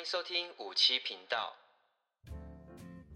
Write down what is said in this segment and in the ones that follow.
欢迎收听五七频道。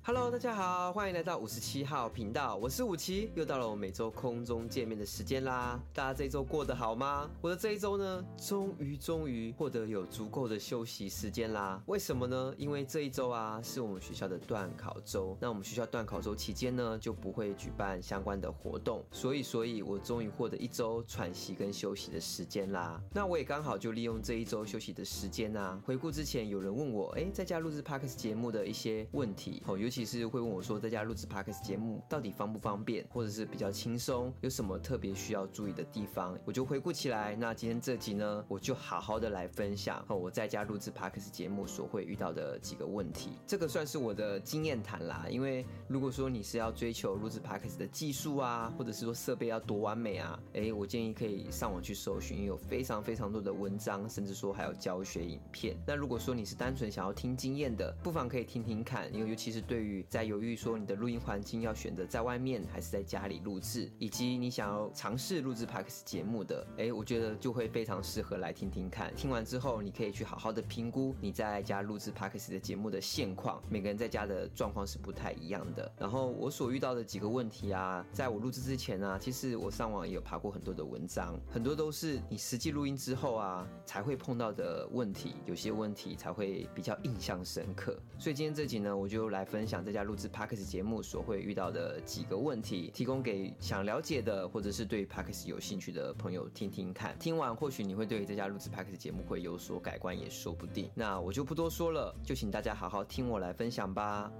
Hello，大家好，欢迎来到五十七号频道，我是五七，又到了我每周空中见面的时间啦。大家这一周过得好吗？我的这一周呢，终于终于获得有足够的休息时间啦。为什么呢？因为这一周啊，是我们学校的段考周。那我们学校段考周期间呢，就不会举办相关的活动，所以，所以我终于获得一周喘息跟休息的时间啦。那我也刚好就利用这一周休息的时间啊，回顾之前有人问我，哎，在家录制 Parkes 节目的一些问题，哦，尤其是会问我说，在家录制 Podcast 节目到底方不方便，或者是比较轻松，有什么特别需要注意的地方？我就回顾起来。那今天这集呢，我就好好的来分享我在家录制 Podcast 节目所会遇到的几个问题。这个算是我的经验谈啦。因为如果说你是要追求录制 Podcast 的技术啊，或者是说设备要多完美啊，哎，我建议可以上网去搜寻，有非常非常多的文章，甚至说还有教学影片。那如果说你是单纯想要听经验的，不妨可以听听看，因为尤其是对于在犹豫说你的录音环境要选择在外面还是在家里录制，以及你想要尝试录制 Podcast 节目的，哎，我觉得就会非常适合来听听看。听完之后，你可以去好好的评估你在家录制 Podcast 的节目的现况。每个人在家的状况是不太一样的。然后我所遇到的几个问题啊，在我录制之前啊，其实我上网也有爬过很多的文章，很多都是你实际录音之后啊才会碰到的问题，有些问题才会比较印象深刻。所以今天这集呢，我就来分享在家录制 Parks 节目所会遇到的几个问题，提供给想了解的或者是对 Parks 有兴趣的朋友听听看。听完或许你会对这家录制 Parks 节目会有所改观，也说不定。那我就不多说了，就请大家好好听我来分享吧。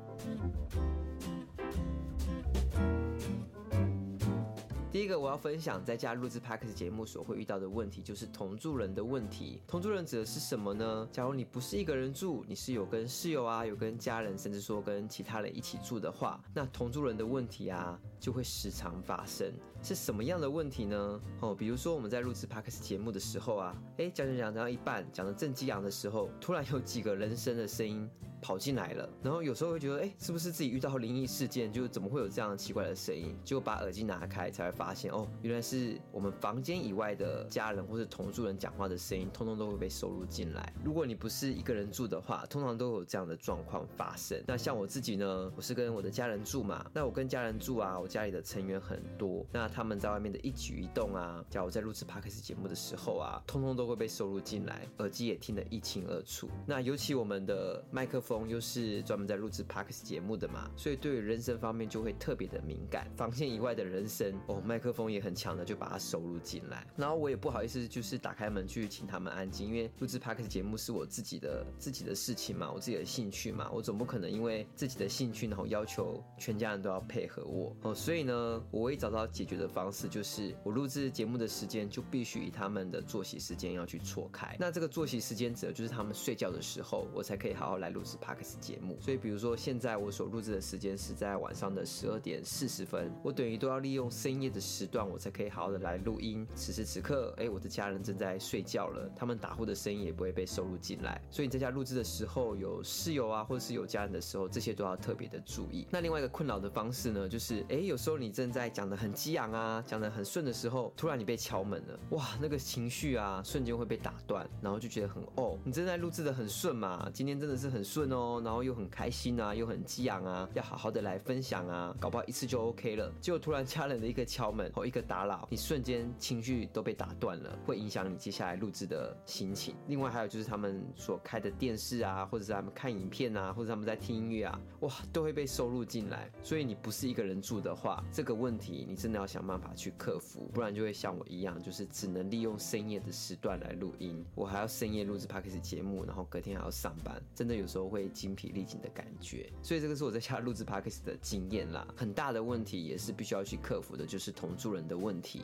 第一个我要分享在家录制 Podcast 节目所会遇到的问题，就是同住人的问题。同住人指的是什么呢？假如你不是一个人住，你是有跟室友啊，有跟家人，甚至说跟其他人一起住的话，那同住人的问题啊，就会时常发生。是什么样的问题呢？哦，比如说我们在录制 Podcast 节目的时候啊，哎，讲讲讲讲到一半，讲得正激昂的时候，突然有几个人声的声音跑进来了，然后有时候会觉得，哎，是不是自己遇到灵异事件？就怎么会有这样奇怪的声音？就把耳机拿开才会发。发现哦，原来是我们房间以外的家人或是同住人讲话的声音，通通都会被收录进来。如果你不是一个人住的话，通常都有这样的状况发生。那像我自己呢，我是跟我的家人住嘛。那我跟家人住啊，我家里的成员很多，那他们在外面的一举一动啊，假如在录制 Parkes 节目的时候啊，通通都会被收录进来，耳机也听得一清二楚。那尤其我们的麦克风又是专门在录制 Parkes 节目的嘛，所以对于人声方面就会特别的敏感。防线以外的人声哦。麦克风也很强的，就把它收录进来。然后我也不好意思，就是打开门去请他们安静，因为录制 Parkes 节目是我自己的自己的事情嘛，我自己的兴趣嘛，我总不可能因为自己的兴趣，然后要求全家人都要配合我哦。所以呢，我会找到解决的的方式，就是我录制节目的时间就必须以他们的作息时间要去错开。那这个作息时间指的就是他们睡觉的时候，我才可以好好来录制 Podcast 节目。所以比如说现在我所录制的时间是在晚上的十二点四十分，我等于都要利用深夜的。时段我才可以好好的来录音。此时此刻，哎，我的家人正在睡觉了，他们打呼的声音也不会被收录进来。所以你在家录制的时候，有室友啊，或者是有家人的时候，这些都要特别的注意。那另外一个困扰的方式呢，就是哎，有时候你正在讲的很激昂啊，讲得很顺的时候，突然你被敲门了，哇，那个情绪啊，瞬间会被打断，然后就觉得很哦，你正在录制的很顺嘛，今天真的是很顺哦，然后又很开心啊，又很激昂啊，要好好的来分享啊，搞不好一次就 OK 了，结果突然家人的一个敲门。后一个打扰，你瞬间情绪都被打断了，会影响你接下来录制的心情。另外还有就是他们所开的电视啊，或者是他们看影片啊，或者他们在听音乐啊，哇，都会被收录进来。所以你不是一个人住的话，这个问题你真的要想办法去克服，不然就会像我一样，就是只能利用深夜的时段来录音。我还要深夜录制 Podcast 节目，然后隔天还要上班，真的有时候会精疲力尽的感觉。所以这个是我在家录制 Podcast 的经验啦，很大的问题也是必须要去克服的，就是同。住人的问题。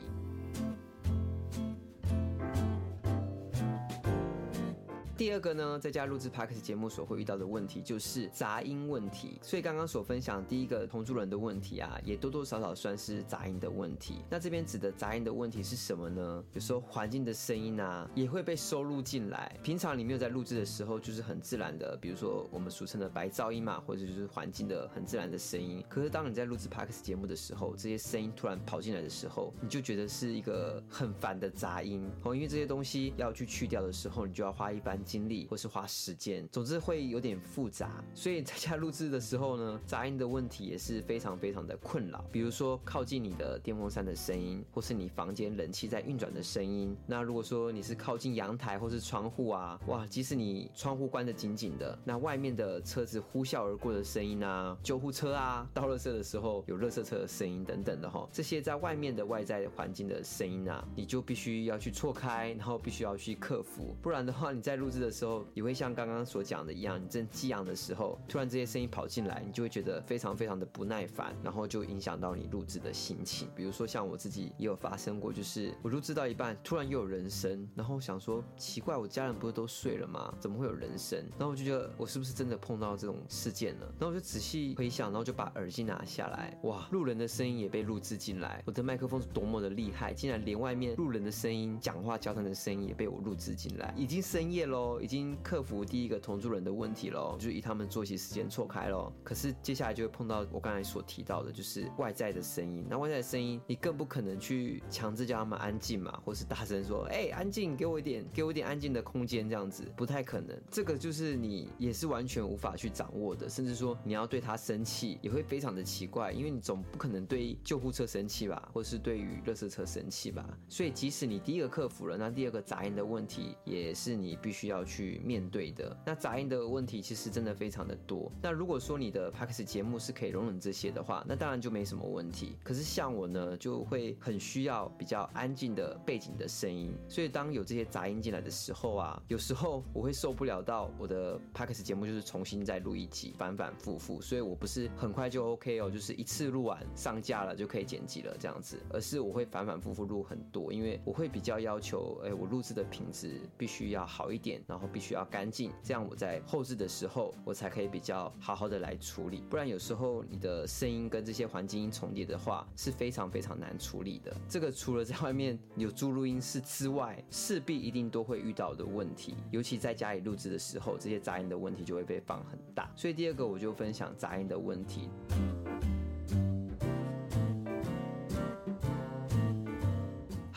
第二个呢，在家录制 Podcast 节目所会遇到的问题就是杂音问题。所以刚刚所分享第一个同住人的问题啊，也多多少少算是杂音的问题。那这边指的杂音的问题是什么呢？有时候环境的声音啊，也会被收录进来。平常你没有在录制的时候，就是很自然的，比如说我们俗称的白噪音嘛，或者就是环境的很自然的声音。可是当你在录制 Podcast 节目的时候，这些声音突然跑进来的时候，你就觉得是一个很烦的杂音哦，因为这些东西要去去掉的时候，你就要花一番。精力或是花时间，总之会有点复杂。所以在家录制的时候呢，杂音的问题也是非常非常的困扰。比如说靠近你的电风扇的声音，或是你房间冷气在运转的声音。那如果说你是靠近阳台或是窗户啊，哇，即使你窗户关得紧紧的，那外面的车子呼啸而过的声音啊，救护车啊，倒垃圾的时候有垃圾车的声音等等的哈，这些在外面的外在环境的声音啊，你就必须要去错开，然后必须要去克服，不然的话你在录制的时候也会像刚刚所讲的一样，你正激昂的时候，突然这些声音跑进来，你就会觉得非常非常的不耐烦，然后就影响到你录制的心情。比如说像我自己也有发生过，就是我录制到一半，突然又有人声，然后想说奇怪，我家人不是都睡了吗？怎么会有人声？然后我就觉得我是不是真的碰到这种事件了？然后我就仔细回想，然后就把耳机拿下来，哇，路人的声音也被录制进来。我的麦克风是多么的厉害，竟然连外面路人的声音、讲话交谈的声音也被我录制进来。已经深夜喽，已经克服第一个同住人的问题喽，就以他们作息时间错开喽。可是接下来就会碰到我刚才所提到的，就是外在的声音。那外在的声音，你更不可能去强制叫他们安静嘛，或是大声说：“哎、安静，给我一点，给我一点安静的空间。”这样子不太可能。这个就是你也是完全无法去掌握的，甚至说你要对他生气，也会非常的奇怪，因为你总不可能对救护车生气吧，或是对于垃圾车生气吧。所以即使你第一个克服了，那第二个杂音的问题也是你必须要去面对的。那杂音的问题其实真的非常的多。那如果说你的 Podcast 节目是可以容忍这些的话，那当然就没什么问题。可是像我呢，就会很需要比较安静的背景的声音。所以当有这些杂音进来的时候啊，有时候我会受不了到我的 Podcast 节目就是重新再录一集，反反复复。所以我不是很快就 OK 哦，就是一次录完上架了就可以剪辑了这样子，而是我会反反复复录很多，因为我会比较要求，哎，我录制的品质必须要好一点，然后必须要干净，这样我在后置的时候我才可以比较好好的来处理。不然有时候你的声音跟这些环境音重叠的话是非常非常难处理的。这个除了在外面有租录音室之外，势必一定都会遇到的问题，尤其在家里录制的时候，这些杂音的问题就会被放很大。所以第二个我就分享杂音的问题。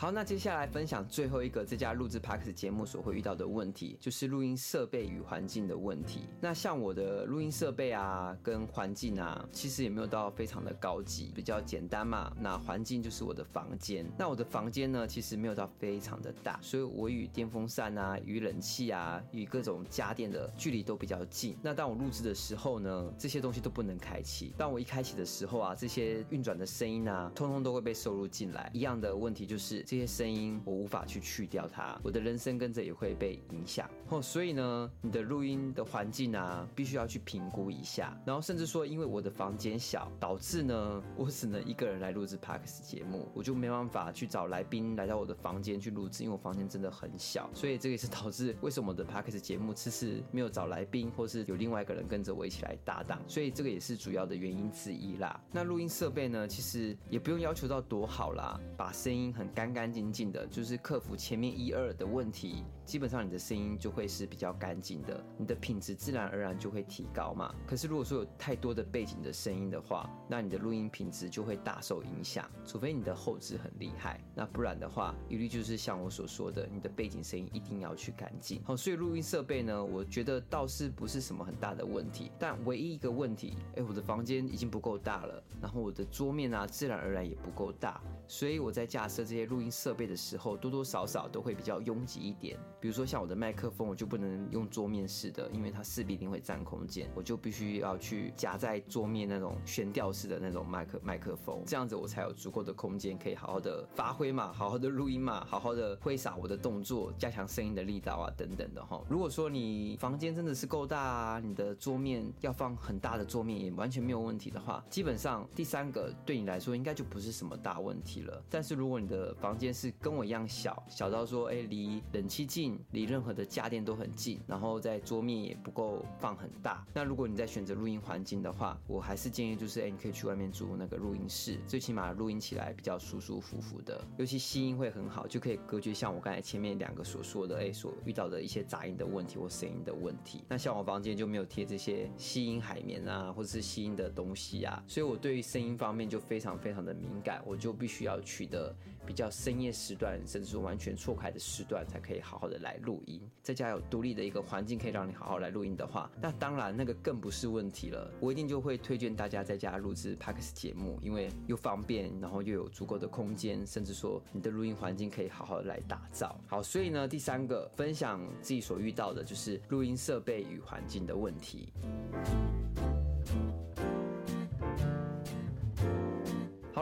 好，那接下来分享最后一个这家录制 Parks 节目所会遇到的问题，就是录音设备与环境的问题。那像我的录音设备啊，跟环境啊，其实也没有到非常的高级，比较简单嘛。那环境就是我的房间。那我的房间呢，其实没有到非常的大，所以我与电风扇啊、与冷气啊、与各种家电的距离都比较近。那当我录制的时候呢，这些东西都不能开启。当我一开启的时候啊，这些运转的声音啊，通通都会被收录进来。一样的问题就是。这些声音我无法去去掉它，我的人生跟着也会被影响哦。所以呢，你的录音的环境啊，必须要去评估一下。然后甚至说，因为我的房间小，导致呢，我只能一个人来录制 Podcast 节目，我就没办法去找来宾来到我的房间去录制，因为我房间真的很小。所以这个也是导致为什么我的 Podcast 节目迟迟没有找来宾，或是有另外一个人跟着我一起来搭档。所以这个也是主要的原因之一啦。那录音设备呢，其实也不用要求到多好啦，把声音很干干。干净净的，就是克服前面一二的问题，基本上你的声音就会是比较干净的，你的品质自然而然就会提高嘛。可是如果说有太多的背景的声音的话，那你的录音品质就会大受影响。除非你的后置很厉害，那不然的话，一律就是像我所说的，你的背景声音一定要去干净。好，所以录音设备呢，我觉得倒是不是什么很大的问题，但唯一一个问题，哎，我的房间已经不够大了，然后我的桌面啊，自然而然也不够大，所以我在架设这些录音设备的时候，多多少少都会比较拥挤一点。比如说像我的麦克风，我就不能用桌面式的，因为它势必一定会占空间，我就必须要去夹在桌面那种悬吊式的那种麦克麦克风，这样子我才有足够的空间可以好好的发挥嘛，好好的录音嘛，好好的挥洒我的动作，加强声音的力道啊等等的哈。如果说你房间真的是够大啊，你的桌面要放很大的桌面也完全没有问题的话，基本上第三个对你来说应该就不是什么大问题了。但是如果你的房房间是跟我一样小，小到说，哎，离冷气近，离任何的家电都很近，然后在桌面也不够放很大。那如果你在选择录音环境的话，我还是建议就是，哎，你可以去外面租那个录音室，最起码录音起来比较舒舒服服的，尤其吸音会很好，就可以隔绝像我刚才前面两个所说的，哎，所遇到的一些杂音的问题或声音的问题。那像我房间就没有贴这些吸音海绵啊，或者是吸音的东西啊，所以我对于声音方面就非常非常的敏感，我就必须要取得比较深夜时段，甚至说完全错开的时段，才可以好好的来录音。在家有独立的一个环境，可以让你好好来录音的话，那当然那个更不是问题了。我一定就会推荐大家在家录制 PAX 节目，因为又方便，然后又有足够的空间，甚至说你的录音环境可以好好来打造。好，所以呢，第三个分享自己所遇到的就是录音设备与环境的问题。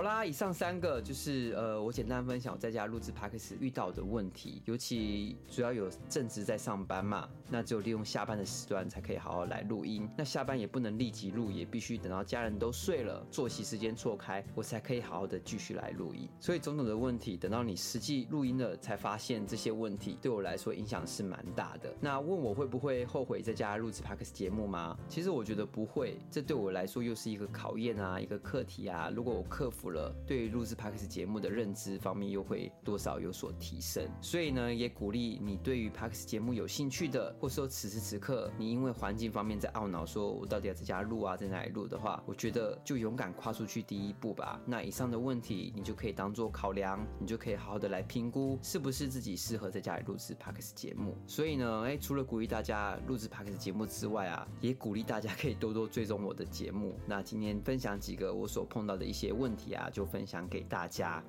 好啦，以上三个就是呃，我简单分享我在家录制 Podcast 遇到的问题，尤其主要有正职在上班嘛，那只有利用下班的时段才可以好好来录音。那下班也不能立即录，也必须等到家人都睡了，作息时间错开，我才可以好好的继续来录音。所以种种的问题，等到你实际录音了，才发现这些问题对我来说影响是蛮大的。那问我会不会后悔在家录制 Podcast 节目吗？其实我觉得不会，这对我来说又是一个考验啊，一个课题啊。如果我克服。了，对于录制 Podcast 节目的认知方面又会多少有所提升，所以呢，也鼓励你对于 Podcast 节目有兴趣的，或说此时此刻你因为环境方面在懊恼，说我到底要在家录啊，在哪里录的话，我觉得就勇敢跨出去第一步吧。那以上的问题你就可以当做考量，你就可以好好的来评估是不是自己适合在家里录制 Podcast 节目。所以呢，哎，除了鼓励大家录制 Podcast 节目之外啊，也鼓励大家可以多多追踪我的节目。那今天分享几个我所碰到的一些问题。啊，就分享给大家。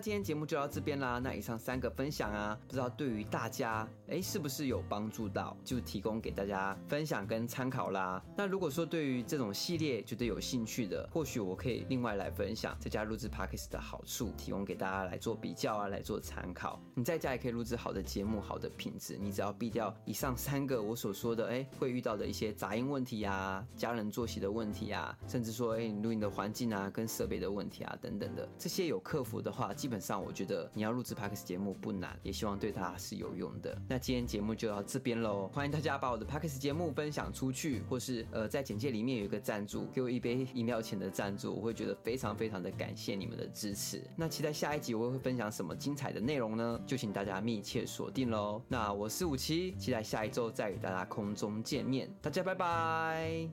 今天节目就到这边啦。那以上三个分享啊，不知道对于大家，哎，是不是有帮助到？就提供给大家分享跟参考啦。那如果说对于这种系列觉得有兴趣的，或许我可以另外来分享在家录制 Podcast 的好处，提供给大家来做比较啊，来做参考。你在家也可以录制好的节目，好的品质。你只要避掉以上三个我所说的，哎，会遇到的一些杂音问题啊，家人作息的问题啊，甚至说，哎，录音的环境啊，跟设备的问题啊，等等的，这些有克服的话，基基本上我觉得你要录制 Podcast 节目不难，也希望对大家是有用的。那今天节目就到这边喽，欢迎大家把我的 Podcast 节目分享出去，或是呃在简介里面有一个赞助，给我一杯饮料钱的赞助，我会觉得非常非常的感谢你们的支持。那期待下一集我会分享什么精彩的内容呢？就请大家密切锁定喽。那我是五七，期待下一周再与大家空中见面，大家拜拜。